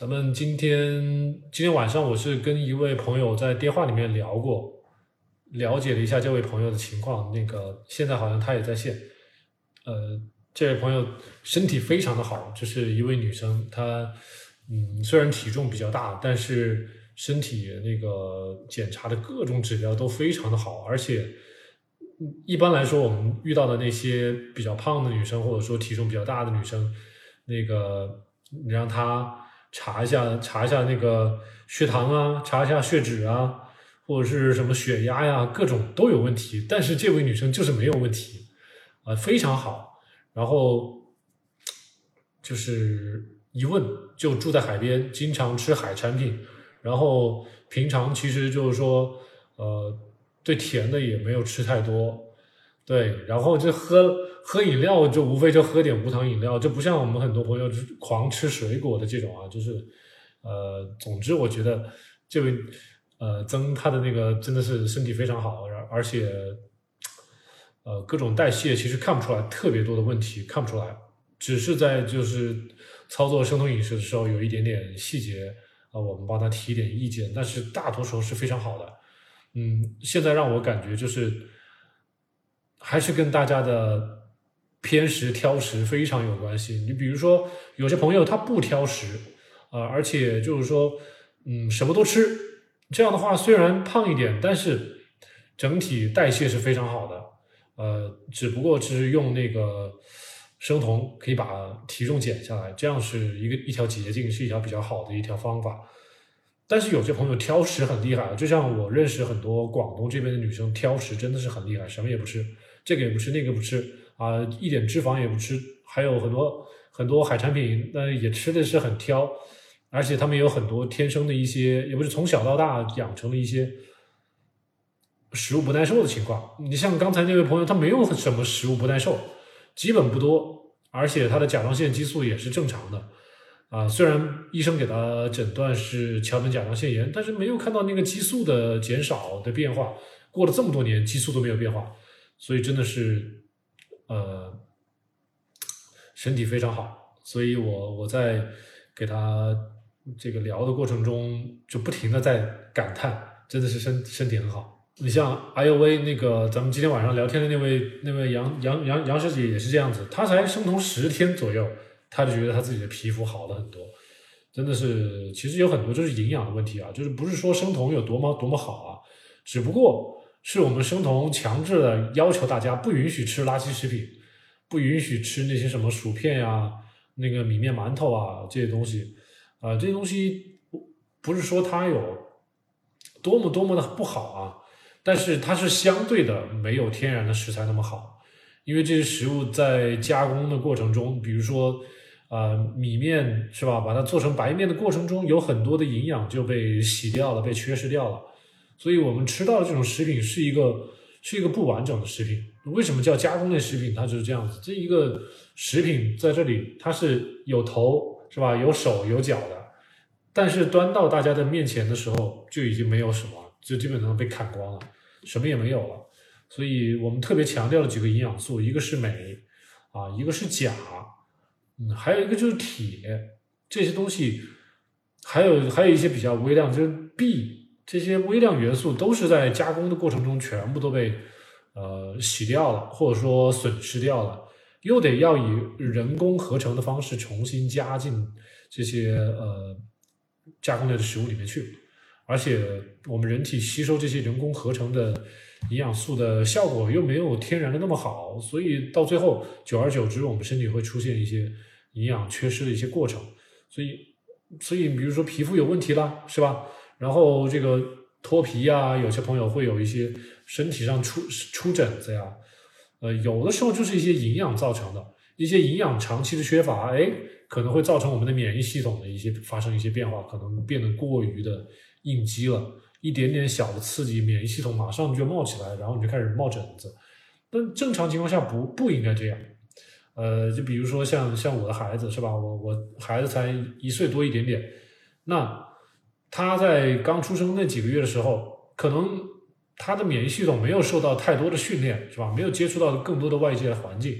咱们今天今天晚上我是跟一位朋友在电话里面聊过，了解了一下这位朋友的情况。那个现在好像他也在线，呃，这位朋友身体非常的好，就是一位女生，她嗯虽然体重比较大，但是身体那个检查的各种指标都非常的好，而且一般来说我们遇到的那些比较胖的女生，或者说体重比较大的女生，那个你让她。查一下，查一下那个血糖啊，查一下血脂啊，或者是什么血压呀，各种都有问题。但是这位女生就是没有问题，啊，非常好。然后就是一问就住在海边，经常吃海产品，然后平常其实就是说，呃，对甜的也没有吃太多，对，然后就喝。喝饮料就无非就喝点无糖饮料，就不像我们很多朋友就狂吃水果的这种啊，就是呃，总之我觉得这位呃曾他的那个真的是身体非常好，而而且呃各种代谢其实看不出来特别多的问题，看不出来，只是在就是操作生酮饮食的时候有一点点细节啊，我们帮他提一点意见，但是大多数是非常好的。嗯，现在让我感觉就是还是跟大家的。偏食挑食非常有关系。你比如说，有些朋友他不挑食，啊，而且就是说，嗯，什么都吃，这样的话虽然胖一点，但是整体代谢是非常好的。呃，只不过是用那个生酮可以把体重减下来，这样是一个一条捷径，是一条比较好的一条方法。但是有些朋友挑食很厉害，就像我认识很多广东这边的女生，挑食真的是很厉害，什么也不吃，这个也不吃，那个不吃。啊，一点脂肪也不吃，还有很多很多海产品，那也吃的是很挑，而且他们有很多天生的一些，也不是从小到大养成了一些食物不耐受的情况。你像刚才那位朋友，他没有什么食物不耐受，基本不多，而且他的甲状腺激素也是正常的。啊，虽然医生给他诊断是桥本甲状腺炎，但是没有看到那个激素的减少的变化。过了这么多年，激素都没有变化，所以真的是。呃，身体非常好，所以我我在给他这个聊的过程中，就不停的在感叹，真的是身身体很好。你像 I U V 那个，咱们今天晚上聊天的那位那位杨杨杨杨师姐也是这样子，她才生酮十天左右，她就觉得她自己的皮肤好了很多，真的是，其实有很多就是营养的问题啊，就是不是说生酮有多么多么好啊，只不过。是我们生酮强制的要求大家不允许吃垃圾食品，不允许吃那些什么薯片呀、那个米面馒头啊这些东西，啊，这些东西不是说它有多么多么的不好啊，但是它是相对的没有天然的食材那么好，因为这些食物在加工的过程中，比如说呃米面是吧，把它做成白面的过程中，有很多的营养就被洗掉了，被缺失掉了。所以我们吃到的这种食品是一个是一个不完整的食品。为什么叫加工类食品？它就是这样子。这一个食品在这里，它是有头是吧？有手有脚的，但是端到大家的面前的时候，就已经没有什么，就基本上被砍光了，什么也没有了。所以我们特别强调了几个营养素，一个是镁啊，一个是钾，嗯，还有一个就是铁。这些东西还有还有一些比较微量，就是 B。这些微量元素都是在加工的过程中全部都被呃洗掉了，或者说损失掉了，又得要以人工合成的方式重新加进这些呃加工类的食物里面去，而且我们人体吸收这些人工合成的营养素的效果又没有天然的那么好，所以到最后久而久之，我们身体会出现一些营养缺失的一些过程，所以所以比如说皮肤有问题了，是吧？然后这个脱皮呀，有些朋友会有一些身体上出出疹子呀，呃，有的时候就是一些营养造成的，一些营养长期的缺乏，哎，可能会造成我们的免疫系统的一些发生一些变化，可能变得过于的应激了，一点点小的刺激，免疫系统马上就冒起来，然后你就开始冒疹子。但正常情况下不不应该这样，呃，就比如说像像我的孩子是吧，我我孩子才一岁多一点点，那。他在刚出生那几个月的时候，可能他的免疫系统没有受到太多的训练，是吧？没有接触到更多的外界的环境。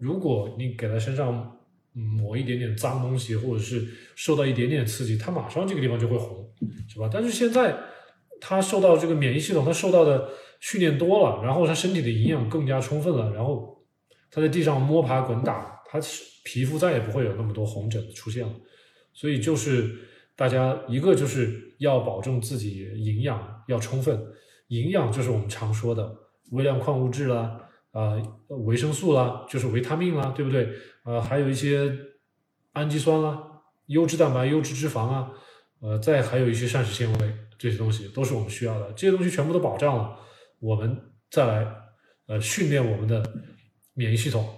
如果你给他身上抹一点点脏东西，或者是受到一点点刺激，他马上这个地方就会红，是吧？但是现在他受到这个免疫系统，他受到的训练多了，然后他身体的营养更加充分了，然后他在地上摸爬滚打，他皮肤再也不会有那么多红疹出现了。所以就是大家一个就是要保证自己营养要充分，营养就是我们常说的微量矿物质啦，啊维生素啦，就是维他命啦，对不对？呃，还有一些氨基酸啦、优质蛋白、优质脂肪啊，呃，再还有一些膳食纤维，这些东西都是我们需要的。这些东西全部都保障了，我们再来呃训练我们的免疫系统，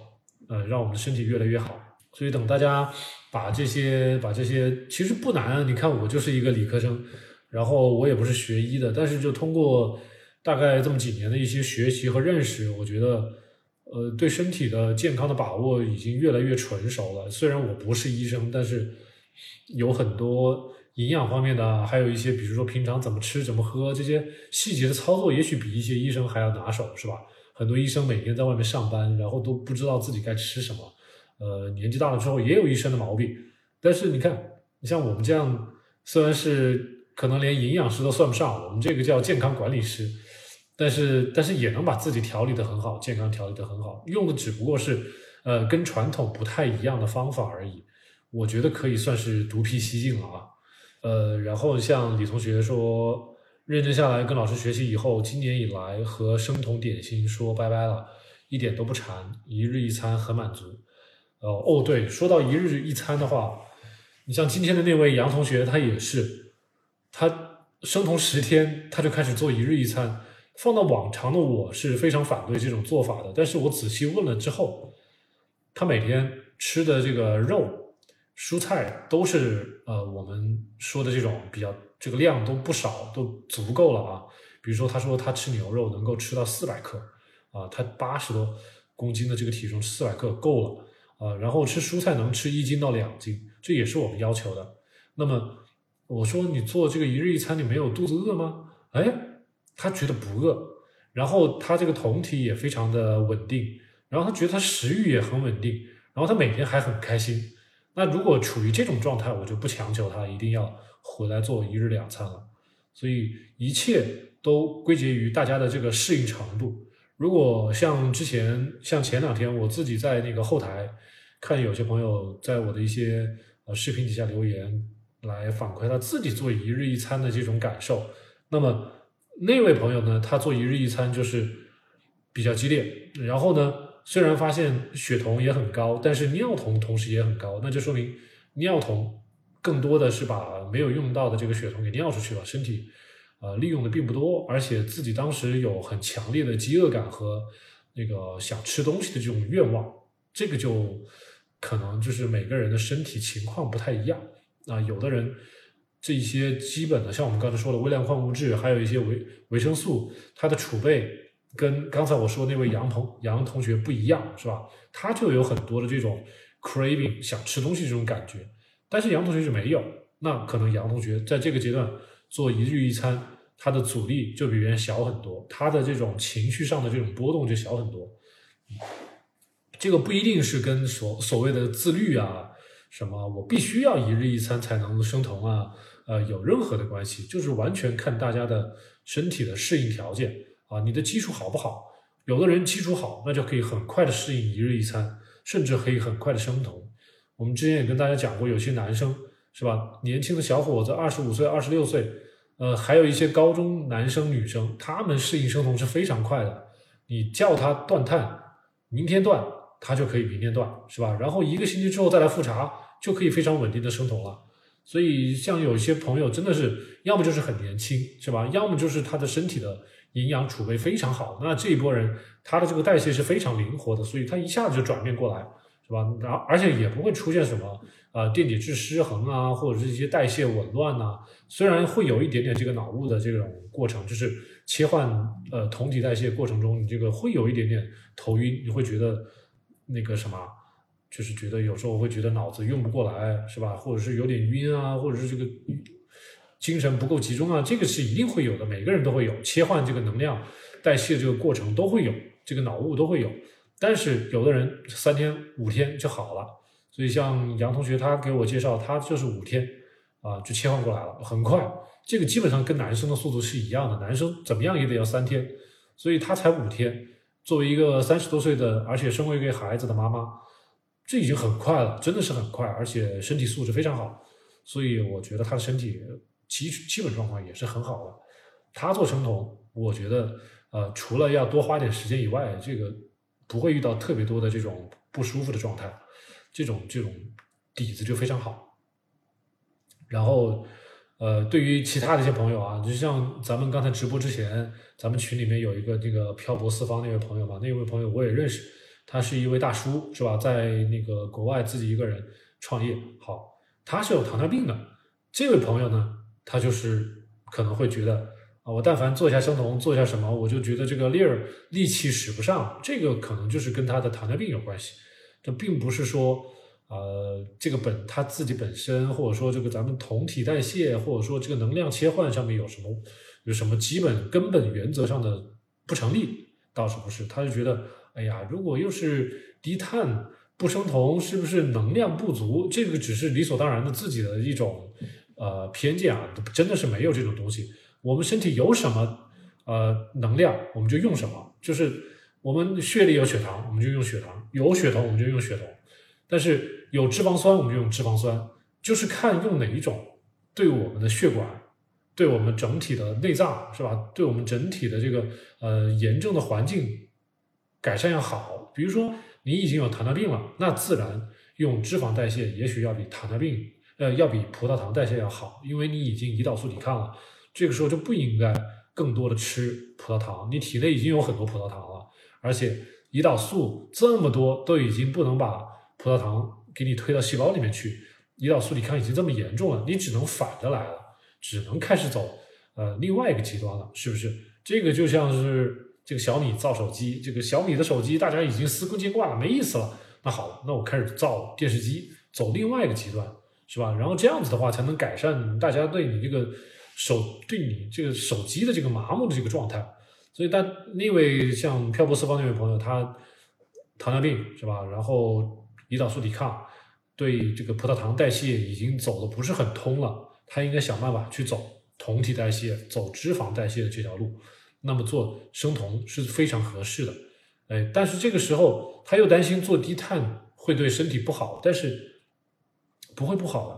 呃，让我们的身体越来越好。所以等大家把这些把这些其实不难，你看我就是一个理科生，然后我也不是学医的，但是就通过大概这么几年的一些学习和认识，我觉得呃对身体的健康的把握已经越来越纯熟了。虽然我不是医生，但是有很多营养方面的，还有一些比如说平常怎么吃怎么喝这些细节的操作，也许比一些医生还要拿手，是吧？很多医生每天在外面上班，然后都不知道自己该吃什么。呃，年纪大了之后也有一身的毛病，但是你看，你像我们这样，虽然是可能连营养师都算不上，我们这个叫健康管理师，但是但是也能把自己调理的很好，健康调理的很好，用的只不过是呃跟传统不太一样的方法而已，我觉得可以算是独辟蹊径了啊。呃，然后像李同学说，认真下来跟老师学习以后，今年以来和生酮点心说拜拜了，一点都不馋，一日一餐很满足。哦哦，对，说到一日一餐的话，你像今天的那位杨同学，他也是，他生酮十天，他就开始做一日一餐。放到往常的我是非常反对这种做法的，但是我仔细问了之后，他每天吃的这个肉、蔬菜都是呃我们说的这种比较这个量都不少，都足够了啊。比如说他说他吃牛肉能够吃到四百克啊，他八十多公斤的这个体重，四百克够了。啊，然后吃蔬菜能吃一斤到两斤，这也是我们要求的。那么我说你做这个一日一餐，你没有肚子饿吗？哎，他觉得不饿，然后他这个酮体也非常的稳定，然后他觉得他食欲也很稳定，然后他每天还很开心。那如果处于这种状态，我就不强求他一定要回来做一日两餐了。所以一切都归结于大家的这个适应程度。如果像之前，像前两天我自己在那个后台。看有些朋友在我的一些呃视频底下留言，来反馈他自己做一日一餐的这种感受。那么那位朋友呢，他做一日一餐就是比较激烈，然后呢，虽然发现血酮也很高，但是尿酮同时也很高，那就说明尿酮更多的是把没有用到的这个血酮给尿出去了，身体呃利用的并不多，而且自己当时有很强烈的饥饿感和那个想吃东西的这种愿望，这个就。可能就是每个人的身体情况不太一样啊，有的人这一些基本的，像我们刚才说的微量矿物质，还有一些维维生素，它的储备跟刚才我说那位杨同杨同学不一样，是吧？他就有很多的这种 craving 想吃东西这种感觉，但是杨同学是没有，那可能杨同学在这个阶段做一日一餐，他的阻力就比别人小很多，他的这种情绪上的这种波动就小很多。这个不一定是跟所所谓的自律啊，什么我必须要一日一餐才能生酮啊，呃，有任何的关系，就是完全看大家的身体的适应条件啊，你的基础好不好？有的人基础好，那就可以很快的适应一日一餐，甚至可以很快的生酮。我们之前也跟大家讲过，有些男生是吧，年轻的小伙子，二十五岁、二十六岁，呃，还有一些高中男生、女生，他们适应生酮是非常快的。你叫他断碳，明天断。他就可以明天断，是吧？然后一个星期之后再来复查，就可以非常稳定的生酮了。所以像有些朋友真的是，要么就是很年轻，是吧？要么就是他的身体的营养储备非常好。那这一波人，他的这个代谢是非常灵活的，所以他一下子就转变过来，是吧？然而且也不会出现什么呃电解质失衡啊，或者是一些代谢紊乱呐。虽然会有一点点这个脑雾的这种过程，就是切换呃酮体代谢过程中，你这个会有一点点头晕，你会觉得。那个什么，就是觉得有时候会觉得脑子用不过来，是吧？或者是有点晕啊，或者是这个精神不够集中啊，这个是一定会有的，每个人都会有切换这个能量代谢这个过程都会有，这个脑雾都会有。但是有的人三天五天就好了，所以像杨同学他给我介绍，他就是五天啊就切换过来了，很快。这个基本上跟男生的速度是一样的，男生怎么样也得要三天，所以他才五天。作为一个三十多岁的，而且身为一个孩子的妈妈，这已经很快了，真的是很快，而且身体素质非常好。所以我觉得他的身体基基本状况也是很好的。他做生酮，我觉得呃，除了要多花点时间以外，这个不会遇到特别多的这种不舒服的状态，这种这种底子就非常好。然后呃，对于其他的一些朋友啊，就像咱们刚才直播之前，咱们群里面有一个这个漂泊四方那位朋友嘛，那位朋友我也认识，他是一位大叔，是吧？在那个国外自己一个人创业，好。他是有糖尿病的，这位朋友呢，他就是可能会觉得啊，我但凡做一下生酮，做一下什么，我就觉得这个力儿力气使不上，这个可能就是跟他的糖尿病有关系。这并不是说呃，这个本他自己本身，或者说这个咱们酮体代谢，或者说这个能量切换上面有什么有什么基本根本原则上的不成立，倒是不是。他就觉得，哎呀，如果又是低碳。不生酮是不是能量不足？这个只是理所当然的自己的一种呃偏见啊，真的是没有这种东西。我们身体有什么呃能量，我们就用什么。就是我们血里有血糖，我们就用血糖；有血酮，我们就用血酮。但是有脂肪酸，我们就用脂肪酸。就是看用哪一种，对我们的血管，对我们整体的内脏是吧？对我们整体的这个呃炎症的环境改善要好。比如说。你已经有糖尿病了，那自然用脂肪代谢也许要比糖尿病，呃，要比葡萄糖代谢要好，因为你已经胰岛素抵抗了。这个时候就不应该更多的吃葡萄糖，你体内已经有很多葡萄糖了，而且胰岛素这么多都已经不能把葡萄糖给你推到细胞里面去，胰岛素抵抗已经这么严重了，你只能反着来了，只能开始走呃另外一个极端了，是不是？这个就像是。这个小米造手机，这个小米的手机大家已经司空见惯了，没意思了。那好了，那我开始造电视机，走另外一个极端，是吧？然后这样子的话，才能改善大家对你这个手对你这个手机的这个麻木的这个状态。所以，但那位像漂泊四方那位朋友，他糖尿病是吧？然后胰岛素抵抗，对这个葡萄糖代谢已经走的不是很通了，他应该想办法去走酮体代谢，走脂肪代谢的这条路。那么做生酮是非常合适的，哎，但是这个时候他又担心做低碳会对身体不好，但是不会不好的，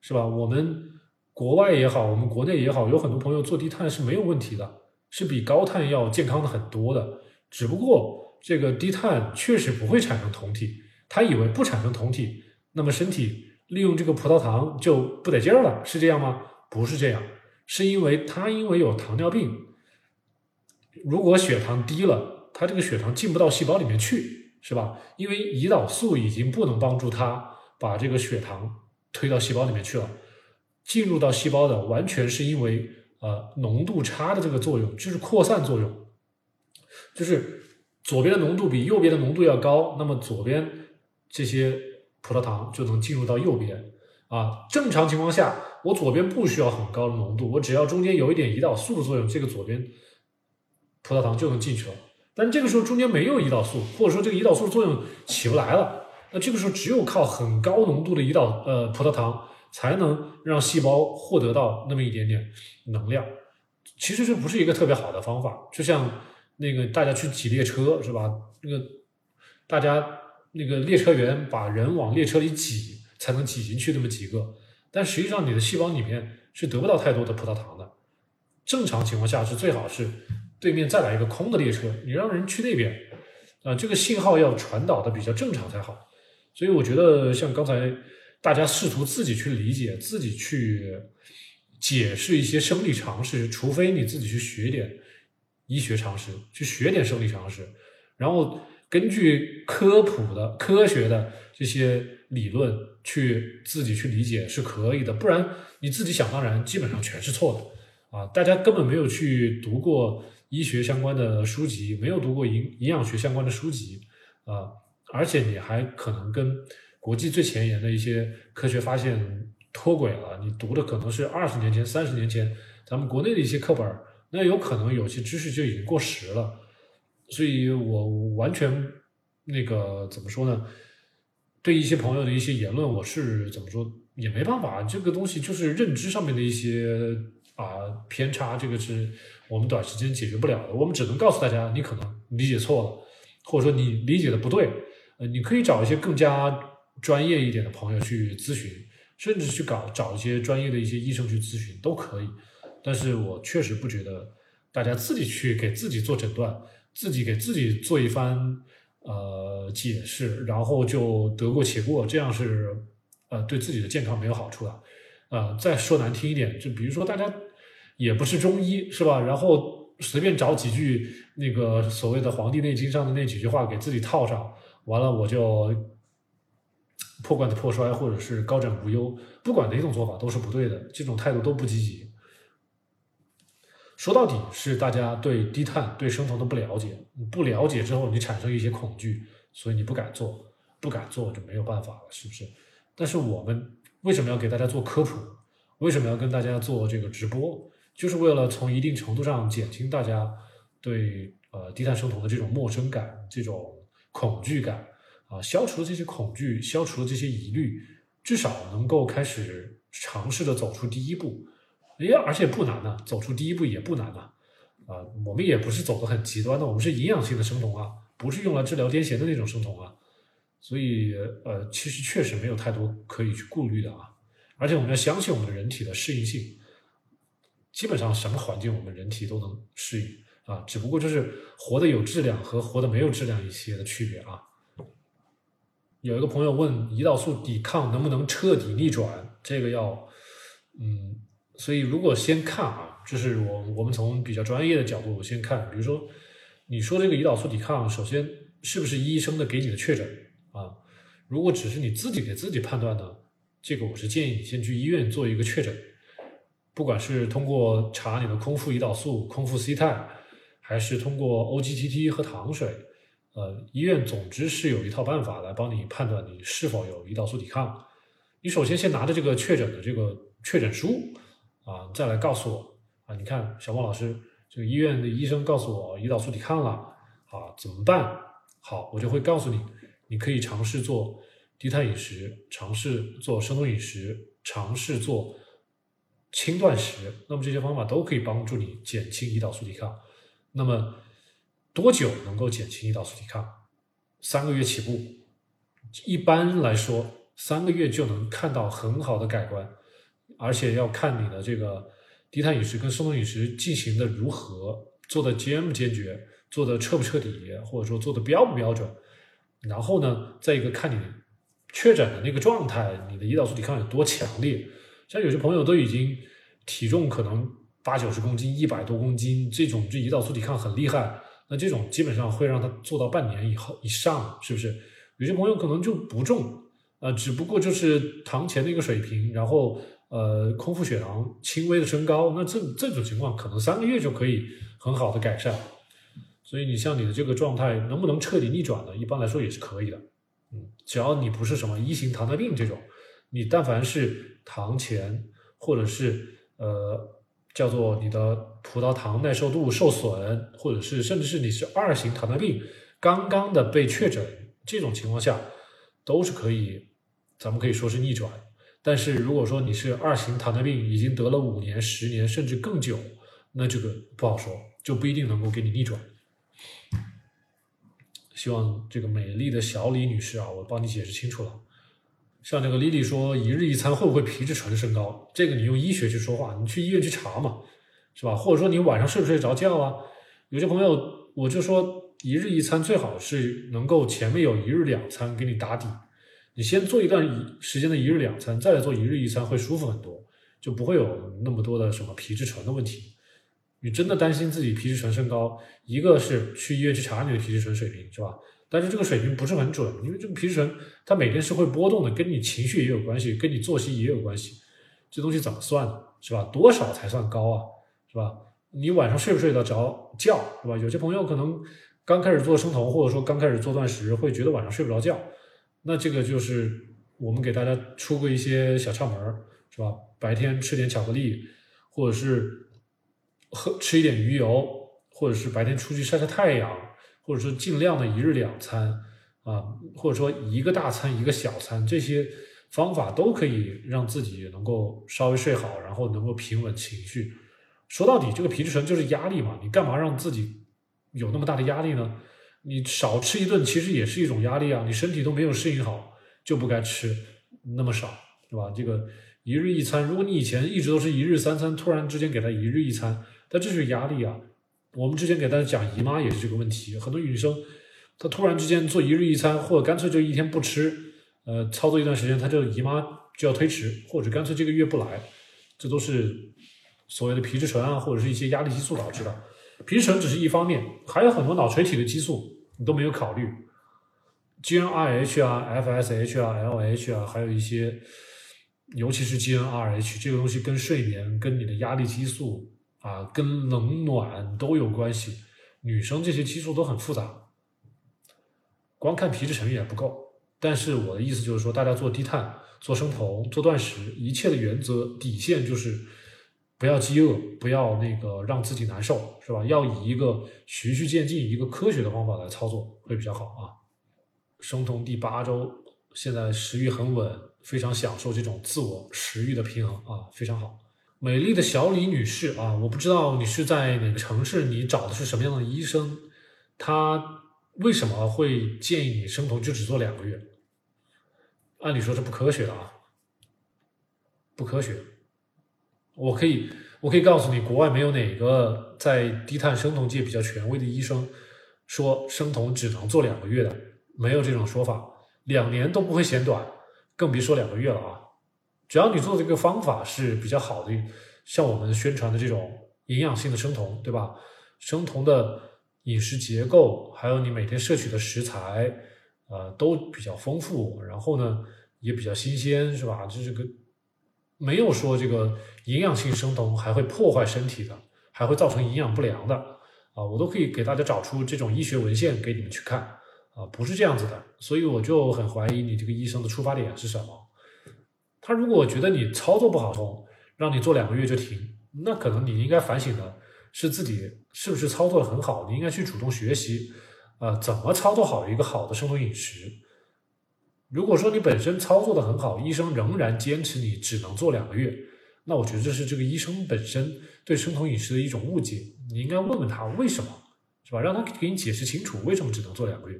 是吧？我们国外也好，我们国内也好，有很多朋友做低碳是没有问题的，是比高碳要健康的很多的。只不过这个低碳确实不会产生酮体，他以为不产生酮体，那么身体利用这个葡萄糖就不得劲儿了，是这样吗？不是这样，是因为他因为有糖尿病。如果血糖低了，它这个血糖进不到细胞里面去，是吧？因为胰岛素已经不能帮助它把这个血糖推到细胞里面去了。进入到细胞的完全是因为呃浓度差的这个作用，就是扩散作用，就是左边的浓度比右边的浓度要高，那么左边这些葡萄糖就能进入到右边啊。正常情况下，我左边不需要很高的浓度，我只要中间有一点胰岛素的作用，这个左边。葡萄糖就能进去了，但这个时候中间没有胰岛素，或者说这个胰岛素的作用起不来了，那这个时候只有靠很高浓度的胰岛呃葡萄糖才能让细胞获得到那么一点点能量。其实这不是一个特别好的方法，就像那个大家去挤列车是吧？那个大家那个列车员把人往列车里挤才能挤进去那么几个，但实际上你的细胞里面是得不到太多的葡萄糖的。正常情况下是最好是。对面再来一个空的列车，你让人去那边，啊，这个信号要传导的比较正常才好。所以我觉得，像刚才大家试图自己去理解、自己去解释一些生理常识，除非你自己去学点医学常识，去学点生理常识，然后根据科普的、科学的这些理论去自己去理解是可以的。不然你自己想当然，基本上全是错的啊！大家根本没有去读过。医学相关的书籍没有读过营营养学相关的书籍啊，而且你还可能跟国际最前沿的一些科学发现脱轨了。你读的可能是二十年前、三十年前咱们国内的一些课本，那有可能有些知识就已经过时了。所以我完全那个怎么说呢？对一些朋友的一些言论，我是怎么说也没办法，这个东西就是认知上面的一些啊偏差，这个是我们短时间解决不了的。我们只能告诉大家，你可能理解错了，或者说你理解的不对，呃，你可以找一些更加专业一点的朋友去咨询，甚至去搞找一些专业的一些医生去咨询都可以。但是我确实不觉得大家自己去给自己做诊断，自己给自己做一番。呃，解释，然后就得过且过，这样是呃对自己的健康没有好处的。呃，再说难听一点，就比如说大家也不是中医，是吧？然后随便找几句那个所谓的《黄帝内经》上的那几句话给自己套上，完了我就破罐子破摔，或者是高枕无忧，不管哪种做法都是不对的，这种态度都不积极。说到底是大家对低碳、对生酮的不了解，你不了解之后你产生一些恐惧，所以你不敢做，不敢做就没有办法了，是不是？但是我们为什么要给大家做科普？为什么要跟大家做这个直播？就是为了从一定程度上减轻大家对呃低碳生酮的这种陌生感、这种恐惧感啊，消除了这些恐惧，消除了这些疑虑，至少能够开始尝试的走出第一步。哎，而且不难呢，走出第一步也不难呢。啊，我们也不是走的很极端的，我们是营养性的生酮啊，不是用来治疗癫痫的那种生酮啊。所以，呃，其实确实没有太多可以去顾虑的啊。而且我们要相信我们人体的适应性，基本上什么环境我们人体都能适应啊，只不过就是活的有质量和活的没有质量一些的区别啊。有一个朋友问胰岛素抵抗能不能彻底逆转，这个要，嗯。所以，如果先看啊，就是我我们从比较专业的角度先看，比如说你说这个胰岛素抵抗，首先是不是医生的给你的确诊啊？如果只是你自己给自己判断呢，这个我是建议你先去医院做一个确诊，不管是通过查你的空腹胰岛素、空腹 C 肽，还是通过 OGTT 和糖水，呃，医院总之是有一套办法来帮你判断你是否有胰岛素抵抗。你首先先拿着这个确诊的这个确诊书。啊，再来告诉我啊！你看，小孟老师，这个医院的医生告诉我胰岛素抵抗了，啊，怎么办？好，我就会告诉你，你可以尝试做低碳饮食，尝试做生酮饮食，尝试做轻断食。那么这些方法都可以帮助你减轻胰岛素抵抗。那么多久能够减轻胰岛素抵抗？三个月起步，一般来说，三个月就能看到很好的改观。而且要看你的这个低碳饮食跟生酮饮食进行的如何，做的坚不坚决，做的彻不彻底，或者说做的标不标准。然后呢，再一个看你确诊的那个状态，你的胰岛素抵抗有多强烈。像有些朋友都已经体重可能八九十公斤、一百多公斤，这种这胰岛素抵抗很厉害，那这种基本上会让他做到半年以后以上，是不是？有些朋友可能就不重，呃，只不过就是糖前的一个水平，然后。呃，空腹血糖轻微的升高，那这这种情况可能三个月就可以很好的改善。所以你像你的这个状态能不能彻底逆转呢？一般来说也是可以的。嗯，只要你不是什么一型糖尿病这种，你但凡是糖前或者是呃叫做你的葡萄糖耐受度受损，或者是甚至是你是二型糖尿病刚刚的被确诊这种情况下，都是可以，咱们可以说是逆转。但是如果说你是二型糖尿病，已经得了五年、十年甚至更久，那这个不好说，就不一定能够给你逆转。希望这个美丽的小李女士啊，我帮你解释清楚了。像这个丽丽说，一日一餐会不会皮质醇升高？这个你用医学去说话，你去医院去查嘛，是吧？或者说你晚上睡不睡着觉啊？有些朋友我就说，一日一餐最好是能够前面有一日两餐给你打底。你先做一段时间的一日两餐，再来做一日一餐，会舒服很多，就不会有那么多的什么皮质醇的问题。你真的担心自己皮质醇升高，一个是去医院去查你的皮质醇水平，是吧？但是这个水平不是很准，因为这个皮质醇它每天是会波动的，跟你情绪也有关系，跟你作息也有关系。这东西怎么算呢？是吧？多少才算高啊？是吧？你晚上睡不睡得着觉？是吧？有些朋友可能刚开始做生酮，或者说刚开始做断食，会觉得晚上睡不着觉。那这个就是我们给大家出过一些小窍门儿，是吧？白天吃点巧克力，或者是喝吃一点鱼油，或者是白天出去晒晒太阳，或者说尽量的一日两餐，啊，或者说一个大餐一个小餐，这些方法都可以让自己能够稍微睡好，然后能够平稳情绪。说到底，这个皮质醇就是压力嘛，你干嘛让自己有那么大的压力呢？你少吃一顿其实也是一种压力啊，你身体都没有适应好，就不该吃那么少，对吧？这个一日一餐，如果你以前一直都是一日三餐，突然之间给他一日一餐，那这是压力啊。我们之前给大家讲姨妈也是这个问题，很多女生她突然之间做一日一餐，或者干脆就一天不吃，呃，操作一段时间，她就姨妈就要推迟，或者干脆这个月不来，这都是所谓的皮质醇啊，或者是一些压力激素导致的。皮质醇只是一方面，还有很多脑垂体的激素你都没有考虑，GnRH 啊、FSH 啊、LH 啊，还有一些，尤其是 GnRH 这个东西跟睡眠、跟你的压力激素。啊，跟冷暖都有关系，女生这些激素都很复杂，光看皮质醇也不够。但是我的意思就是说，大家做低碳、做生酮、做断食，一切的原则底线就是不要饥饿，不要那个让自己难受，是吧？要以一个循序渐进、一个科学的方法来操作会比较好啊。生酮第八周，现在食欲很稳，非常享受这种自我食欲的平衡啊，非常好。美丽的小李女士啊，我不知道你是在哪个城市，你找的是什么样的医生？他为什么会建议你生酮就只做两个月？按理说是不科学的啊，不科学。我可以，我可以告诉你，国外没有哪个在低碳生酮界比较权威的医生说生酮只能做两个月的，没有这种说法，两年都不会嫌短，更别说两个月了啊。只要你做的这个方法是比较好的，像我们宣传的这种营养性的生酮，对吧？生酮的饮食结构，还有你每天摄取的食材，呃，都比较丰富，然后呢也比较新鲜，是吧？就这个没有说这个营养性生酮还会破坏身体的，还会造成营养不良的啊，我都可以给大家找出这种医学文献给你们去看啊，不是这样子的，所以我就很怀疑你这个医生的出发点是什么。他如果觉得你操作不好，从让你做两个月就停，那可能你应该反省的是自己是不是操作的很好，你应该去主动学习，呃，怎么操作好一个好的生酮饮食。如果说你本身操作的很好，医生仍然坚持你只能做两个月，那我觉得这是这个医生本身对生酮饮食的一种误解。你应该问问他为什么，是吧？让他给你解释清楚为什么只能做两个月。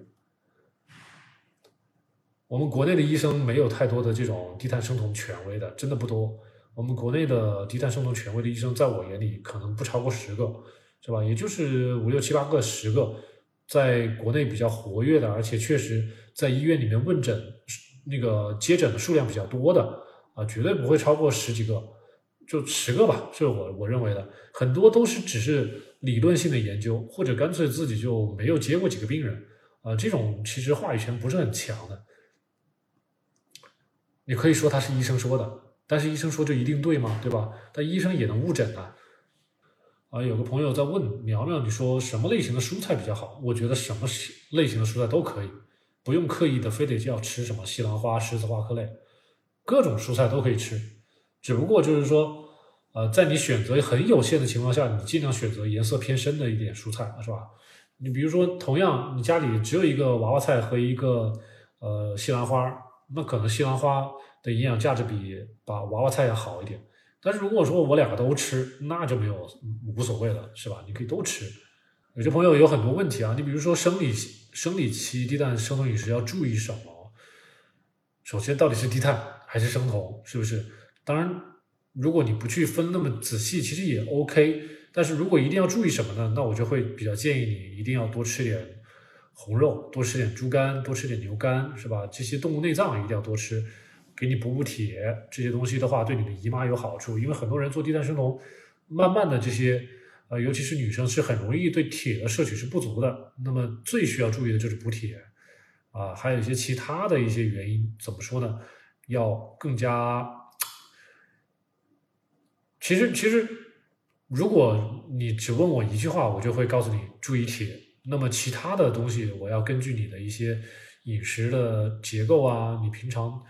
我们国内的医生没有太多的这种低碳生酮权威的，真的不多。我们国内的低碳生酮权威的医生，在我眼里可能不超过十个，是吧？也就是五六七八个、十个，在国内比较活跃的，而且确实在医院里面问诊、那个接诊的数量比较多的啊，绝对不会超过十几个，就十个吧，是我我认为的。很多都是只是理论性的研究，或者干脆自己就没有接过几个病人啊，这种其实话语权不是很强的。你可以说他是医生说的，但是医生说就一定对吗？对吧？但医生也能误诊啊。啊，有个朋友在问苗苗，你说什么类型的蔬菜比较好？我觉得什么类型的蔬菜都可以，不用刻意的非得就要吃什么西兰花、十字花科类，各种蔬菜都可以吃。只不过就是说，呃，在你选择很有限的情况下，你尽量选择颜色偏深的一点蔬菜，是吧？你比如说，同样你家里只有一个娃娃菜和一个呃西兰花。那可能西兰花的营养价值比把娃娃菜要好一点，但是如果说我两个都吃，那就没有无所谓了，是吧？你可以都吃。有些朋友有很多问题啊，你比如说生理生理期低碳生酮饮食要注意什么？首先到底是低碳还是生酮，是不是？当然，如果你不去分那么仔细，其实也 OK。但是如果一定要注意什么呢？那我就会比较建议你一定要多吃点。红肉多吃点猪肝，多吃点牛肝，是吧？这些动物内脏一定要多吃，给你补补铁。这些东西的话，对你的姨妈有好处。因为很多人做低碳生酮，慢慢的这些，呃，尤其是女生是很容易对铁的摄取是不足的。那么最需要注意的就是补铁，啊，还有一些其他的一些原因，怎么说呢？要更加，其实其实，如果你只问我一句话，我就会告诉你注意铁。那么其他的东西，我要根据你的一些饮食的结构啊，你平常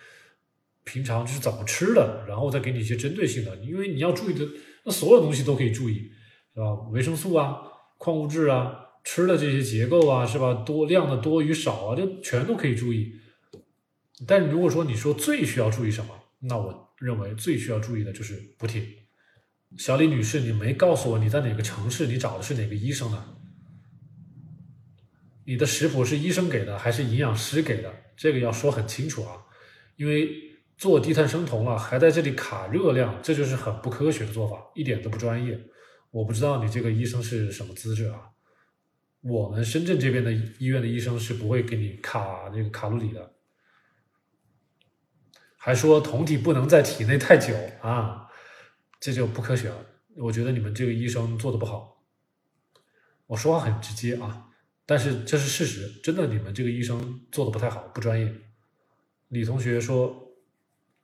平常是怎么吃的，然后再给你一些针对性的。因为你要注意的，那所有东西都可以注意，是吧？维生素啊，矿物质啊，吃的这些结构啊，是吧？多量的多与少啊，这全都可以注意。但如果说你说最需要注意什么，那我认为最需要注意的就是补铁。小李女士，你没告诉我你在哪个城市，你找的是哪个医生呢？你的食谱是医生给的还是营养师给的？这个要说很清楚啊，因为做低碳生酮了还在这里卡热量，这就是很不科学的做法，一点都不专业。我不知道你这个医生是什么资质啊？我们深圳这边的医院的医生是不会给你卡那个卡路里的，还说酮体不能在体内太久啊，这就不科学了。我觉得你们这个医生做的不好。我说话很直接啊。但是这是事实，真的，你们这个医生做的不太好，不专业。李同学说，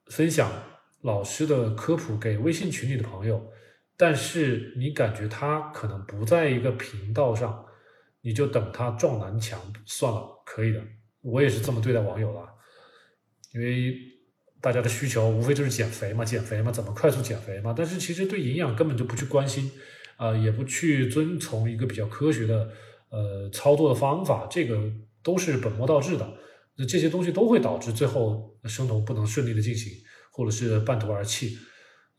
分享老师的科普给微信群里的朋友，但是你感觉他可能不在一个频道上，你就等他撞南墙算了，可以的。我也是这么对待网友的，因为大家的需求无非就是减肥嘛，减肥嘛，怎么快速减肥嘛。但是其实对营养根本就不去关心，啊，也不去遵从一个比较科学的。呃，操作的方法，这个都是本末倒置的。那这些东西都会导致最后生酮不能顺利的进行，或者是半途而弃。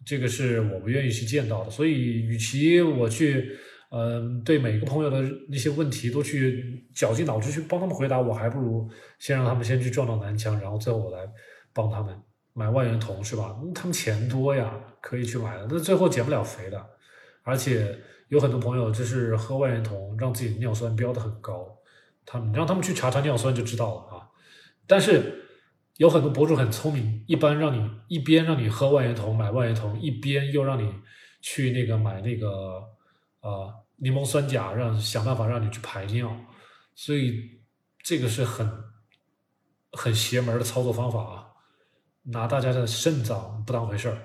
这个是我不愿意去见到的。所以，与其我去，嗯，对每个朋友的那些问题都去绞尽脑汁去帮他们回答，我还不如先让他们先去撞到南墙，然后最后我来帮他们买万元酮，是吧？他们钱多呀，可以去买的。那最后减不了肥的，而且。有很多朋友就是喝万元酮，让自己尿酸飙得很高，他们让他们去查查尿酸就知道了啊。但是有很多博主很聪明，一般让你一边让你喝万元酮买万元酮，一边又让你去那个买那个啊柠檬酸钾，让想办法让你去排尿，所以这个是很很邪门的操作方法啊，拿大家的肾脏不当回事儿。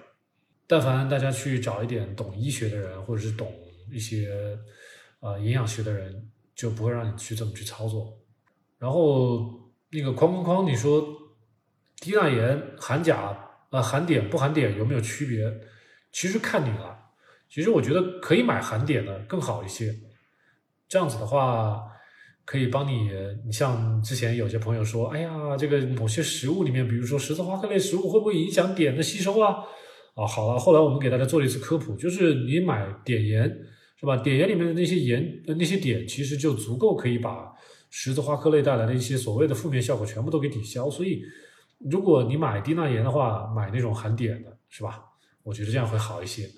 但凡大家去找一点懂医学的人，或者是懂。一些啊营养学的人就不会让你去这么去操作，然后那个哐哐哐，你说低钠盐含钾呃含碘不含碘有没有区别？其实看你了。其实我觉得可以买含碘的更好一些，这样子的话可以帮你。你像之前有些朋友说，哎呀，这个某些食物里面，比如说十字花科类食物，会不会影响碘的吸收啊？啊，好了，后来我们给大家做了一次科普，就是你买碘盐。是吧？碘盐里面的那些盐，那些碘其实就足够可以把十字花科类带来的一些所谓的负面效果全部都给抵消。所以，如果你买低钠盐的话，买那种含碘的，是吧？我觉得这样会好一些。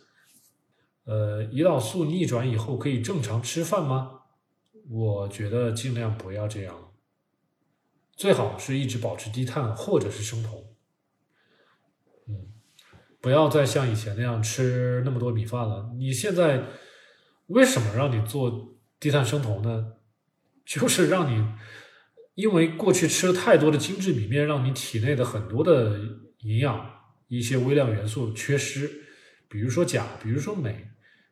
呃，胰岛素逆转以后可以正常吃饭吗？我觉得尽量不要这样，最好是一直保持低碳或者是生酮。嗯，不要再像以前那样吃那么多米饭了。你现在。为什么让你做低碳生酮呢？就是让你，因为过去吃了太多的精致米面，让你体内的很多的营养、一些微量元素缺失，比如说钾，比如说镁，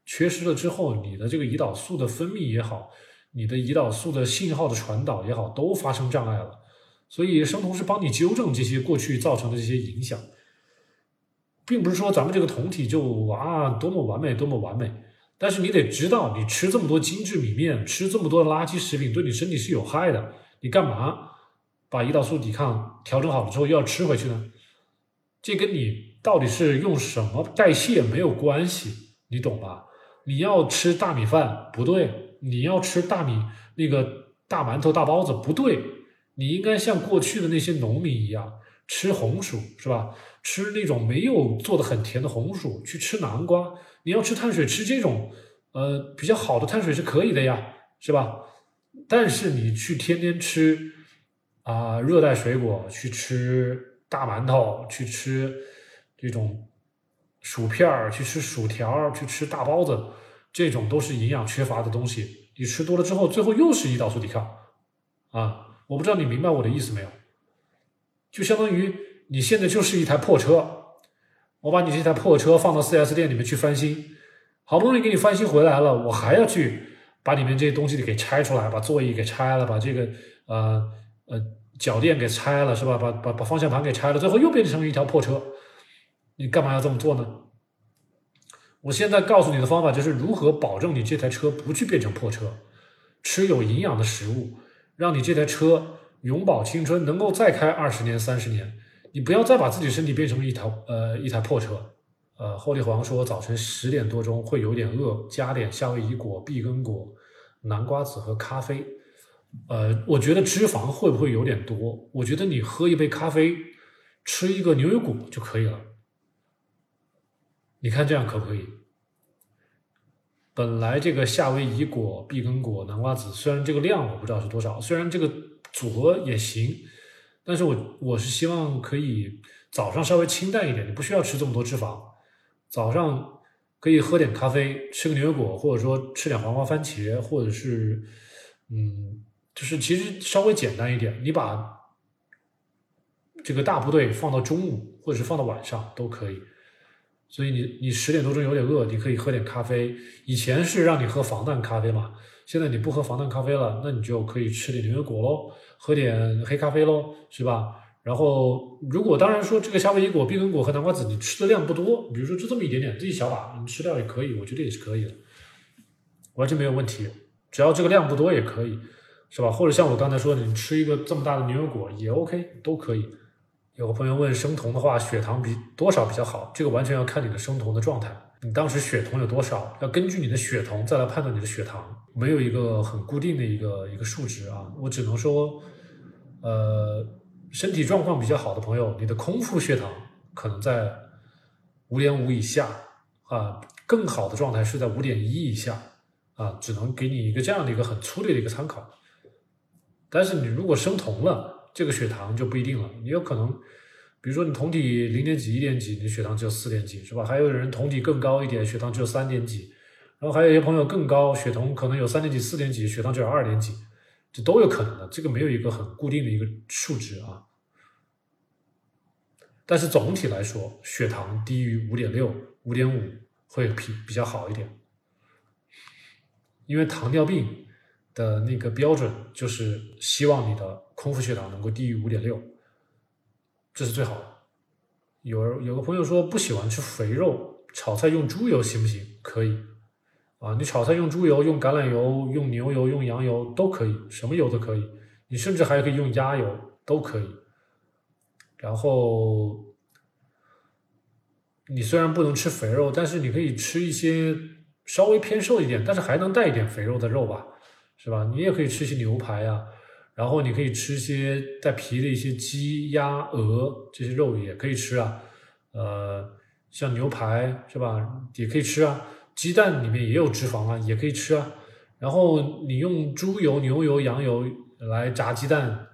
缺失了之后，你的这个胰岛素的分泌也好，你的胰岛素的信号的传导也好，都发生障碍了。所以生酮是帮你纠正这些过去造成的这些影响，并不是说咱们这个酮体就啊多么完美，多么完美。但是你得知道，你吃这么多精致米面，吃这么多的垃圾食品，对你身体是有害的。你干嘛把胰岛素抵抗调整好了之后又要吃回去呢？这跟你到底是用什么代谢没有关系，你懂吧？你要吃大米饭不对，你要吃大米那个大馒头、大包子不对，你应该像过去的那些农民一样吃红薯，是吧？吃那种没有做的很甜的红薯，去吃南瓜。你要吃碳水，吃这种，呃，比较好的碳水是可以的呀，是吧？但是你去天天吃啊，热带水果，去吃大馒头，去吃这种薯片儿，去吃薯条，去吃大包子，这种都是营养缺乏的东西。你吃多了之后，最后又是胰岛素抵抗啊！我不知道你明白我的意思没有？就相当于你现在就是一台破车。我把你这台破车放到 4S 店里面去翻新，好不容易给你翻新回来了，我还要去把里面这些东西给拆出来，把座椅给拆了，把这个呃呃脚垫给拆了，是吧？把把把方向盘给拆了，最后又变成一条破车。你干嘛要这么做呢？我现在告诉你的方法就是如何保证你这台车不去变成破车。吃有营养的食物，让你这台车永葆青春，能够再开二十年、三十年。你不要再把自己身体变成一台呃一台破车。呃，霍利黄说早晨十点多钟会有点饿，加点夏威夷果、碧根果、南瓜子和咖啡。呃，我觉得脂肪会不会有点多？我觉得你喝一杯咖啡，吃一个牛油果就可以了。你看这样可不可以？本来这个夏威夷果、碧根果、南瓜子，虽然这个量我不知道是多少，虽然这个组合也行。但是我我是希望可以早上稍微清淡一点，你不需要吃这么多脂肪。早上可以喝点咖啡，吃个牛油果，或者说吃点黄瓜番茄，或者是嗯，就是其实稍微简单一点。你把这个大部队放到中午，或者是放到晚上都可以。所以你你十点多钟有点饿，你可以喝点咖啡。以前是让你喝防弹咖啡嘛，现在你不喝防弹咖啡了，那你就可以吃点牛油果喽。喝点黑咖啡喽，是吧？然后，如果当然说这个夏威夷果、碧根果和南瓜子，你吃的量不多，比如说就这么一点点，这一小把，你吃掉也可以，我觉得也是可以的，完全没有问题。只要这个量不多也可以，是吧？或者像我刚才说的，你吃一个这么大的牛油果也 OK，都可以。有个朋友问生酮的话，血糖比多少比较好？这个完全要看你的生酮的状态，你当时血酮有多少，要根据你的血酮再来判断你的血糖，没有一个很固定的一个一个数值啊，我只能说。呃，身体状况比较好的朋友，你的空腹血糖可能在五点五以下啊，更好的状态是在五点一以下啊，只能给你一个这样的一个很粗略的一个参考。但是你如果生酮了，这个血糖就不一定了，你有可能，比如说你酮体零点几、一点几，你血糖只有四点几，是吧？还有人酮体更高一点，血糖只有三点几，然后还有一些朋友更高，血酮可能有三点几、四点几，血糖只有二点几。这都有可能的，这个没有一个很固定的一个数值啊。但是总体来说，血糖低于五点六、五点五会比比较好一点，因为糖尿病的那个标准就是希望你的空腹血糖能够低于五点六，这是最好的。有有个朋友说不喜欢吃肥肉，炒菜用猪油行不行？可以。啊，你炒菜用猪油、用橄榄油、用牛油、用羊油都可以，什么油都可以。你甚至还可以用鸭油，都可以。然后，你虽然不能吃肥肉，但是你可以吃一些稍微偏瘦一点，但是还能带一点肥肉的肉吧，是吧？你也可以吃些牛排啊，然后你可以吃一些带皮的一些鸡、鸭、鹅这些肉也可以吃啊。呃，像牛排是吧，也可以吃啊。鸡蛋里面也有脂肪啊，也可以吃啊。然后你用猪油、牛油、羊油来炸鸡蛋，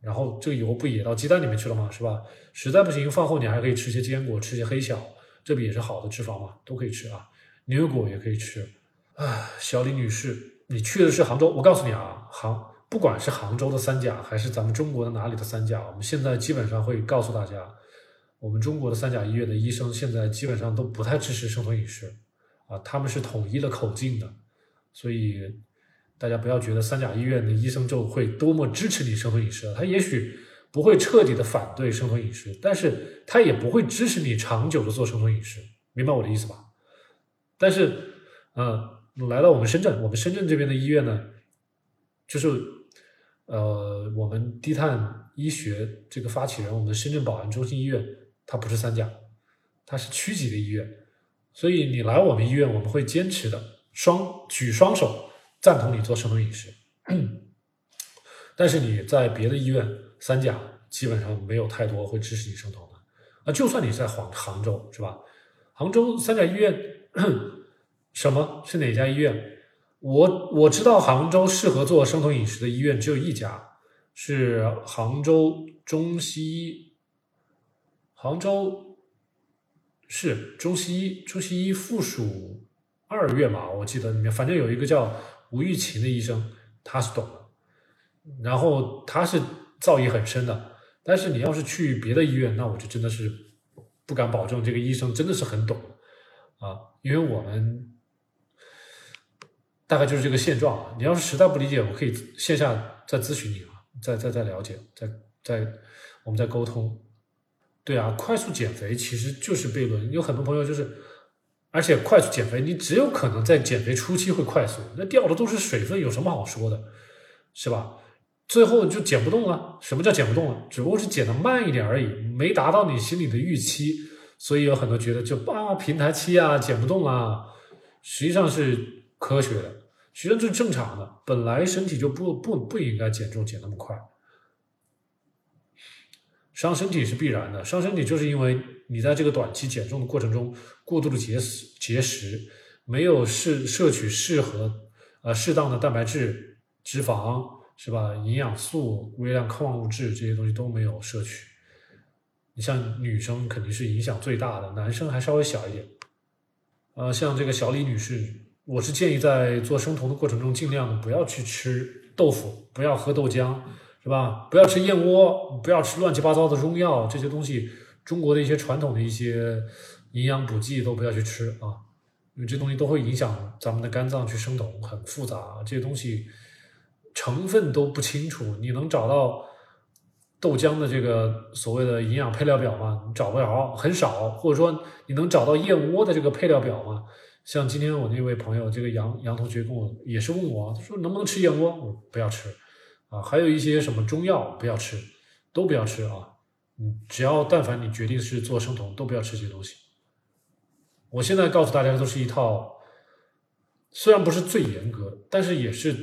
然后这个油不也到鸡蛋里面去了吗？是吧？实在不行，饭后你还可以吃些坚果，吃些黑巧，这不也是好的脂肪吗？都可以吃啊。牛油果也可以吃。啊，小李女士，你去的是杭州，我告诉你啊，杭不管是杭州的三甲，还是咱们中国的哪里的三甲，我们现在基本上会告诉大家，我们中国的三甲医院的医生现在基本上都不太支持生酮饮食。啊，他们是统一了口径的，所以大家不要觉得三甲医院的医生就会多么支持你生酮饮食，他也许不会彻底的反对生酮饮食，但是他也不会支持你长久的做生酮饮食，明白我的意思吧？但是，嗯，来到我们深圳，我们深圳这边的医院呢，就是呃，我们低碳医学这个发起人，我们深圳宝安中心医院，它不是三甲，它是区级的医院。所以你来我们医院，我们会坚持的双举双手赞同你做生酮饮食。但是你在别的医院三甲基本上没有太多会支持你生酮的啊。就算你在杭杭州是吧？杭州三甲医院 什么是哪家医院？我我知道杭州适合做生酮饮食的医院只有一家，是杭州中西医。杭州。是中西医，中西医附属二院嘛？我记得里面反正有一个叫吴玉琴的医生，他是懂的。然后他是造诣很深的。但是你要是去别的医院，那我就真的是不敢保证这个医生真的是很懂啊，因为我们大概就是这个现状啊。你要是实在不理解，我可以线下再咨询你啊，再再再了解，再再我们再沟通。对啊，快速减肥其实就是悖论。有很多朋友就是而且快速减肥，你只有可能在减肥初期会快速，那掉的都是水分，有什么好说的，是吧？最后就减不动了。什么叫减不动了？只不过是减的慢一点而已，没达到你心里的预期，所以有很多觉得就啊平台期啊减不动了，实际上是科学的，实际上这是正常的，本来身体就不不不应该减重减那么快。伤身体是必然的，伤身体就是因为你在这个短期减重的过程中过度的节食，节食没有适摄取适合呃适当的蛋白质、脂肪是吧？营养素、微量矿物质这些东西都没有摄取。你像女生肯定是影响最大的，男生还稍微小一点。呃，像这个小李女士，我是建议在做生酮的过程中尽量不要去吃豆腐，不要喝豆浆。是吧？不要吃燕窝，不要吃乱七八糟的中药，这些东西，中国的一些传统的一些营养补剂都不要去吃啊，因为这东西都会影响咱们的肝脏去生酮，很复杂，这些东西成分都不清楚。你能找到豆浆的这个所谓的营养配料表吗？你找不着，很少。或者说你能找到燕窝的这个配料表吗？像今天我那位朋友，这个杨杨同学跟我也是问我，他说能不能吃燕窝？我不要吃。啊，还有一些什么中药不要吃，都不要吃啊！嗯，只要但凡你决定是做生酮，都不要吃这些东西。我现在告诉大家都是一套，虽然不是最严格，但是也是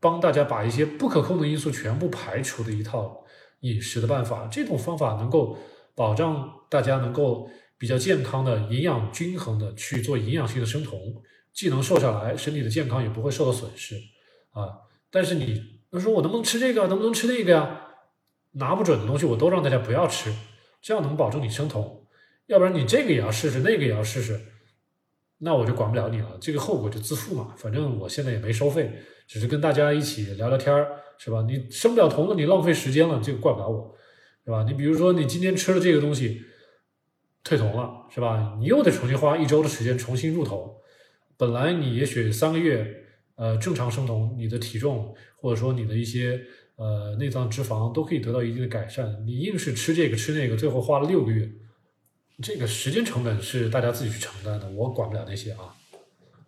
帮大家把一些不可控的因素全部排除的一套饮食的办法。这种方法能够保障大家能够比较健康的、营养均衡的去做营养性的生酮，既能瘦下来，身体的健康也不会受到损失啊。但是你。他说：“我能不能吃这个？能不能吃那个呀？拿不准的东西我都让大家不要吃，这样能保证你生酮。要不然你这个也要试试，那个也要试试，那我就管不了你了。这个后果就自负嘛。反正我现在也没收费，只是跟大家一起聊聊天儿，是吧？你生不了酮了，你浪费时间了，这个怪不了我，是吧？你比如说你今天吃了这个东西，退酮了，是吧？你又得重新花一周的时间重新入酮。本来你也许三个月。”呃，正常生酮，你的体重或者说你的一些呃内脏脂肪都可以得到一定的改善。你硬是吃这个吃那个，最后花了六个月，这个时间成本是大家自己去承担的，我管不了那些啊。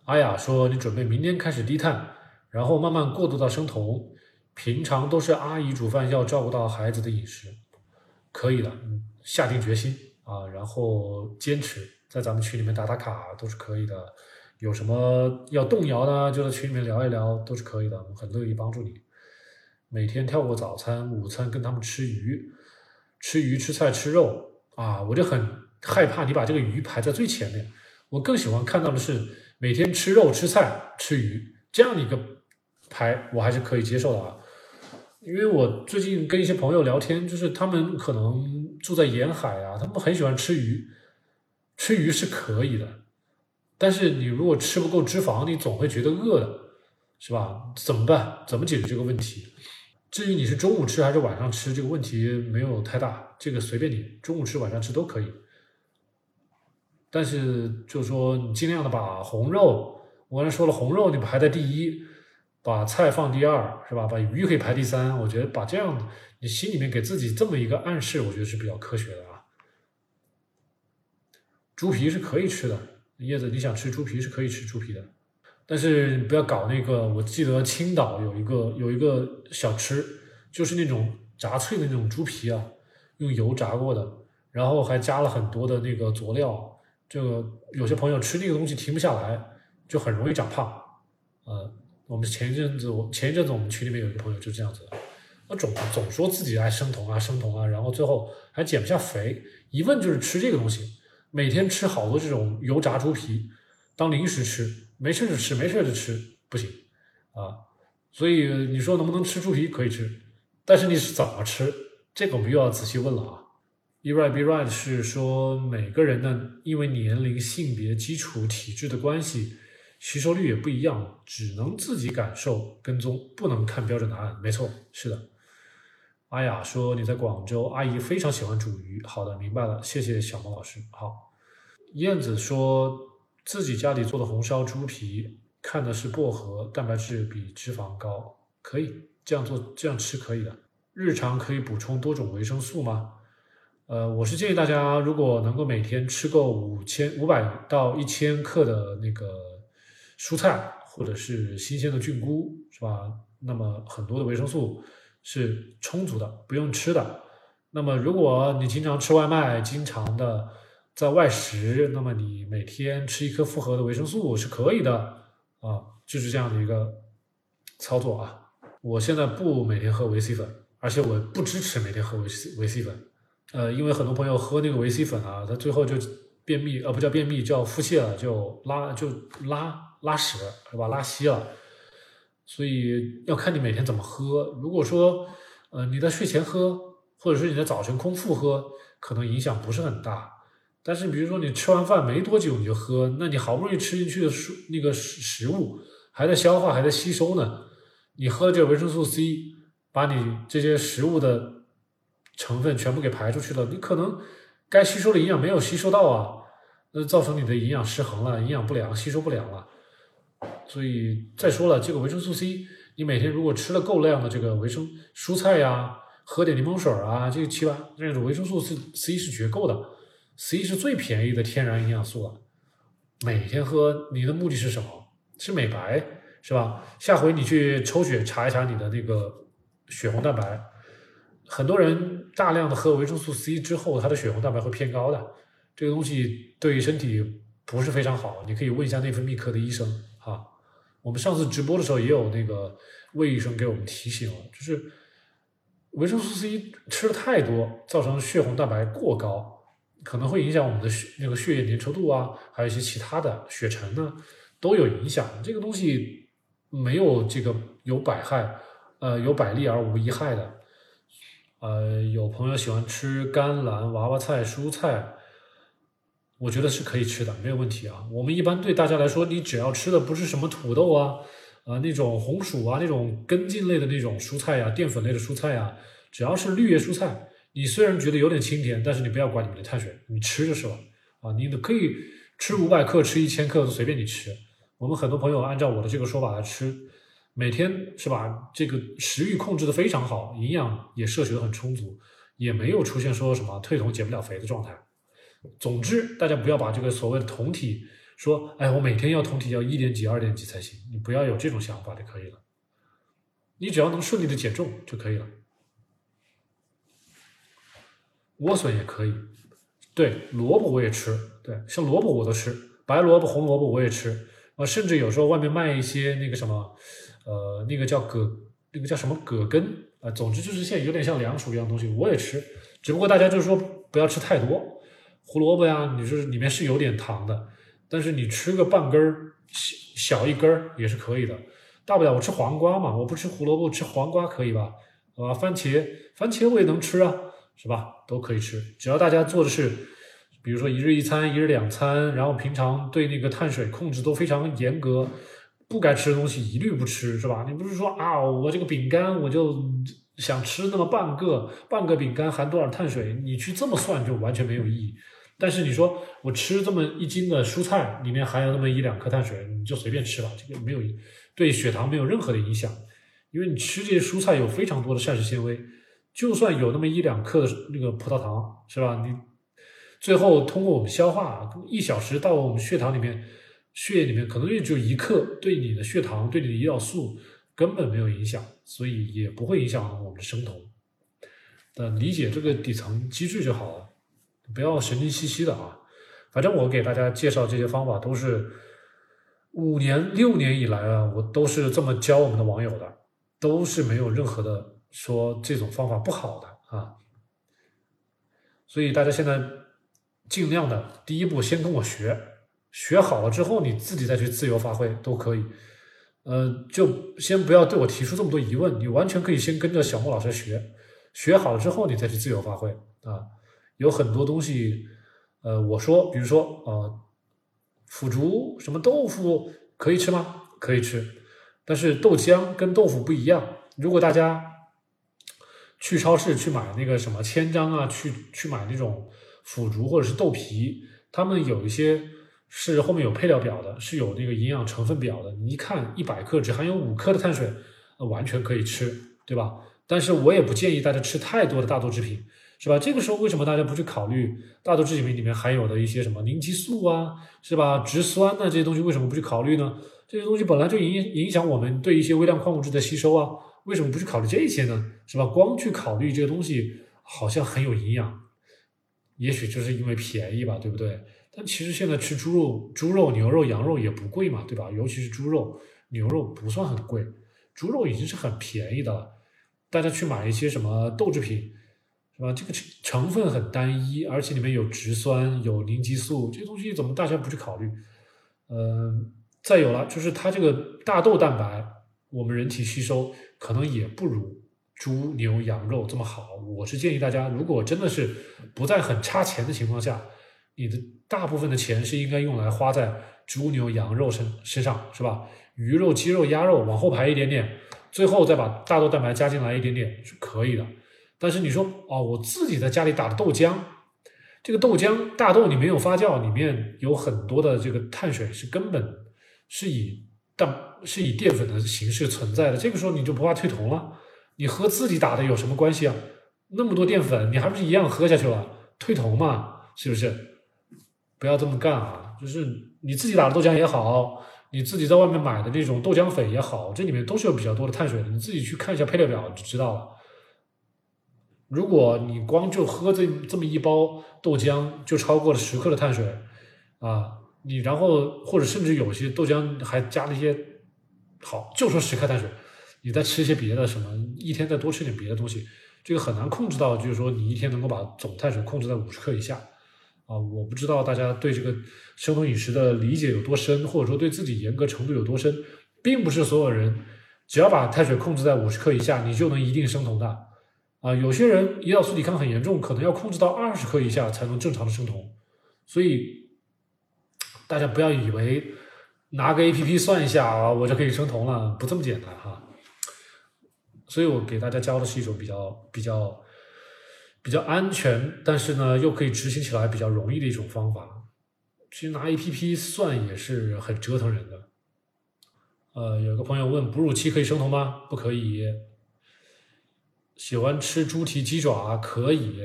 阿雅说，你准备明天开始低碳，然后慢慢过渡到生酮，平常都是阿姨煮饭，要照顾到孩子的饮食，可以的，下定决心啊，然后坚持，在咱们群里面打打卡都是可以的。有什么要动摇的，就在群里面聊一聊，都是可以的，我很乐意帮助你。每天跳过早餐、午餐，跟他们吃鱼、吃鱼、吃菜、吃肉啊，我就很害怕你把这个鱼排在最前面。我更喜欢看到的是每天吃肉、吃菜、吃鱼这样的一个排，我还是可以接受的啊。因为我最近跟一些朋友聊天，就是他们可能住在沿海啊，他们很喜欢吃鱼，吃鱼是可以的。但是你如果吃不够脂肪，你总会觉得饿的，是吧？怎么办？怎么解决这个问题？至于你是中午吃还是晚上吃，这个问题没有太大，这个随便你，中午吃晚上吃都可以。但是就是说，你尽量的把红肉，我刚才说了，红肉你排在第一，把菜放第二，是吧？把鱼可以排第三。我觉得把这样，你心里面给自己这么一个暗示，我觉得是比较科学的啊。猪皮是可以吃的。叶子，你想吃猪皮是可以吃猪皮的，但是不要搞那个。我记得青岛有一个有一个小吃，就是那种炸脆的那种猪皮啊，用油炸过的，然后还加了很多的那个佐料。这个有些朋友吃那个东西停不下来，就很容易长胖。呃，我们前一阵子，我前一阵子我们群里面有一个朋友就这样子，他总总说自己爱生酮啊生酮啊，然后最后还减不下肥，一问就是吃这个东西。每天吃好多这种油炸猪皮当零食吃，没事就吃，没事就吃，不行啊！所以你说能不能吃猪皮？可以吃，但是你是怎么吃？这个我们又要仔细问了啊！E right be right 是说每个人呢，因为年龄、性别、基础、体质的关系，吸收率也不一样，只能自己感受跟踪，不能看标准答案。没错，是的。阿雅说：“你在广州，阿姨非常喜欢煮鱼。”好的，明白了，谢谢小萌老师。好，燕子说自己家里做的红烧猪皮，看的是薄荷，蛋白质比脂肪高，可以这样做，这样吃可以的。日常可以补充多种维生素吗？呃，我是建议大家，如果能够每天吃够五千五百到一千克的那个蔬菜，或者是新鲜的菌菇，是吧？那么很多的维生素是充足的，不用吃的。那么如果你经常吃外卖，经常的在外食，那么你每天吃一颗复合的维生素是可以的啊，就是这样的一个操作啊。我现在不每天喝维 C 粉，而且我不支持每天喝维 C 维 C 粉。呃，因为很多朋友喝那个维 C 粉啊，他最后就便秘，呃，不叫便秘，叫腹泻了，就拉就拉拉屎是吧？拉稀了。所以要看你每天怎么喝。如果说，呃，你在睡前喝，或者说你在早晨空腹喝，可能影响不是很大。但是比如说你吃完饭没多久你就喝，那你好不容易吃进去的食那个食食物还在消化还在吸收呢，你喝这个维生素 C，把你这些食物的成分全部给排出去了，你可能该吸收的营养没有吸收到啊，那造成你的营养失衡了，营养不良，吸收不良了。所以再说了，这个维生素 C，你每天如果吃了够量的这个维生蔬菜呀，喝点柠檬水啊，这个七八那种维生素 C C 是绝够的，C 是最便宜的天然营养素了。每天喝，你的目的是什么？是美白是吧？下回你去抽血查一查你的那个血红蛋白，很多人大量的喝维生素 C 之后，他的血红蛋白会偏高的，这个东西对身体不是非常好，你可以问一下内分泌科的医生。我们上次直播的时候也有那个魏医生给我们提醒，就是维生素 C 吃的太多，造成血红蛋白过高，可能会影响我们的血那个血液粘稠度啊，还有一些其他的血沉呢，都有影响。这个东西没有这个有百害，呃，有百利而无一害的。呃，有朋友喜欢吃甘蓝、娃娃菜、蔬菜。我觉得是可以吃的，没有问题啊。我们一般对大家来说，你只要吃的不是什么土豆啊，啊那种红薯啊，那种根茎类的那种蔬菜呀，淀粉类的蔬菜呀，只要是绿叶蔬菜，你虽然觉得有点清甜，但是你不要管里面的碳水，你吃就是了啊。你可以吃五百克，吃一千克都随便你吃。我们很多朋友按照我的这个说法来吃，每天是吧？这个食欲控制的非常好，营养也摄取的很充足，也没有出现说什么退酮减不了肥的状态。总之，大家不要把这个所谓的酮体说，哎，我每天要酮体要一点几、二点几才行。你不要有这种想法就可以了。你只要能顺利的减重就可以了。莴笋也可以，对，萝卜我也吃，对，像萝卜我都吃，白萝卜、红萝卜我也吃，啊，甚至有时候外面卖一些那个什么，呃，那个叫葛，那个叫什么葛根，啊，总之就是现在有点像凉薯一样东西，我也吃，只不过大家就是说不要吃太多。胡萝卜呀，你说里面是有点糖的，但是你吃个半根儿，小小一根儿也是可以的。大不了我吃黄瓜嘛，我不吃胡萝卜，吃黄瓜可以吧？啊，番茄，番茄我也能吃啊，是吧？都可以吃，只要大家做的是，比如说一日一餐、一日两餐，然后平常对那个碳水控制都非常严格，不该吃的东西一律不吃，是吧？你不是说啊，我这个饼干我就。想吃那么半个半个饼干含多少碳水？你去这么算就完全没有意义。但是你说我吃这么一斤的蔬菜，里面含有那么一两颗碳水，你就随便吃吧，这个没有对血糖没有任何的影响，因为你吃这些蔬菜有非常多的膳食纤维，就算有那么一两克那个葡萄糖，是吧？你最后通过我们消化，一小时到我们血糖里面，血液里面可能也就一克，对你的血糖，对你的胰岛素。根本没有影响，所以也不会影响我们的生酮。但理解这个底层机制就好了，不要神经兮兮的啊。反正我给大家介绍这些方法都是五年六年以来啊，我都是这么教我们的网友的，都是没有任何的说这种方法不好的啊。所以大家现在尽量的第一步先跟我学，学好了之后你自己再去自由发挥都可以。呃，就先不要对我提出这么多疑问，你完全可以先跟着小莫老师学，学好了之后你再去自由发挥啊。有很多东西，呃，我说，比如说啊，腐竹什么豆腐可以吃吗？可以吃，但是豆浆跟豆腐不一样。如果大家去超市去买那个什么千张啊，去去买那种腐竹或者是豆皮，他们有一些。是后面有配料表的，是有那个营养成分表的。你一看一百克只含有五克的碳水，完全可以吃，对吧？但是我也不建议大家吃太多的大豆制品，是吧？这个时候为什么大家不去考虑大豆制品里面含有的一些什么凝激素啊，是吧？植酸呢这些东西为什么不去考虑呢？这些东西本来就影影响我们对一些微量矿物质的吸收啊，为什么不去考虑这些呢？是吧？光去考虑这个东西好像很有营养，也许就是因为便宜吧，对不对？但其实现在吃猪肉、猪肉、牛肉、羊肉也不贵嘛，对吧？尤其是猪肉、牛肉不算很贵，猪肉已经是很便宜的了。大家去买一些什么豆制品。是吧？这个成成分很单一，而且里面有植酸、有凝激素，这些东西怎么大家不去考虑？嗯，再有了，就是它这个大豆蛋白，我们人体吸收可能也不如猪、牛、羊肉这么好。我是建议大家，如果真的是不在很差钱的情况下，你的大部分的钱是应该用来花在猪、牛、羊肉身身上，是吧？鱼肉、鸡肉、鸭肉往后排一点点，最后再把大豆蛋白加进来一点点是可以的。但是你说哦，我自己在家里打的豆浆，这个豆浆大豆你没有发酵，里面有很多的这个碳水是根本是以蛋是以淀粉的形式存在的。这个时候你就不怕退酮了？你和自己打的有什么关系啊？那么多淀粉，你还不是一样喝下去了？退酮嘛，是不是？不要这么干啊！就是你自己打的豆浆也好，你自己在外面买的那种豆浆粉也好，这里面都是有比较多的碳水的。你自己去看一下配料表就知道了。如果你光就喝这这么一包豆浆，就超过了十克的碳水，啊，你然后或者甚至有些豆浆还加了一些，好就说十克碳水，你再吃一些别的什么，一天再多吃点别的东西，这个很难控制到，就是说你一天能够把总碳水控制在五十克以下，啊，我不知道大家对这个生酮饮食的理解有多深，或者说对自己严格程度有多深，并不是所有人只要把碳水控制在五十克以下，你就能一定生酮的。啊，有些人胰岛素抵抗很严重，可能要控制到二十克以下才能正常的生酮，所以大家不要以为拿个 A P P 算一下啊，我就可以生酮了，不这么简单哈。所以我给大家教的是一种比较比较比较安全，但是呢又可以执行起来比较容易的一种方法。其实拿 A P P 算也是很折腾人的。呃，有个朋友问，哺乳期可以生酮吗？不可以。喜欢吃猪蹄、鸡爪可以，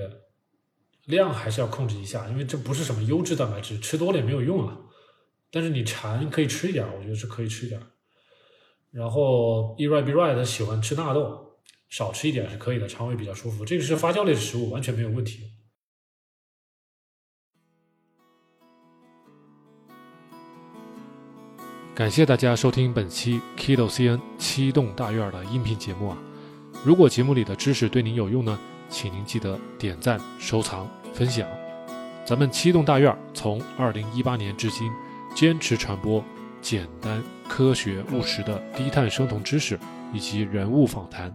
量还是要控制一下，因为这不是什么优质蛋白质，吃多了也没有用啊。但是你馋可以吃一点，我觉得是可以吃一点。然后 E right b right，他喜欢吃纳豆，少吃一点是可以的，肠胃比较舒服。这个是发酵类的食物，完全没有问题。感谢大家收听本期 Kido CN 七栋大院的音频节目啊。如果节目里的知识对您有用呢，请您记得点赞、收藏、分享。咱们七栋大院从二零一八年至今，坚持传播简单、科学、务实的低碳生酮知识以及人物访谈。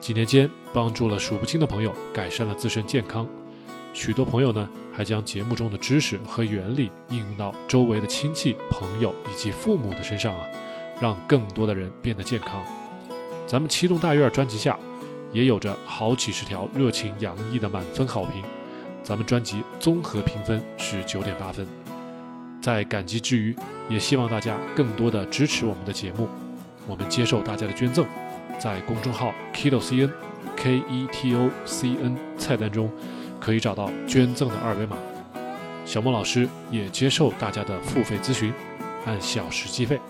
几年间，帮助了数不清的朋友改善了自身健康。许多朋友呢，还将节目中的知识和原理应用到周围的亲戚、朋友以及父母的身上啊，让更多的人变得健康。咱们七栋大院专辑下，也有着好几十条热情洋溢的满分好评。咱们专辑综合评分是九点八分。在感激之余，也希望大家更多的支持我们的节目。我们接受大家的捐赠，在公众号 Keto CN K E T O C N 菜单中可以找到捐赠的二维码。小莫老师也接受大家的付费咨询，按小时计费。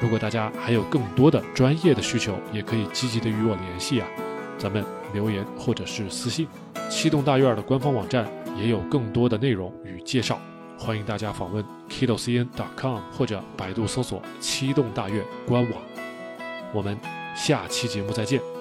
如果大家还有更多的专业的需求，也可以积极的与我联系啊，咱们留言或者是私信。七栋大院的官方网站也有更多的内容与介绍，欢迎大家访问 kidocn.com 或者百度搜索七栋大院官网。我们下期节目再见。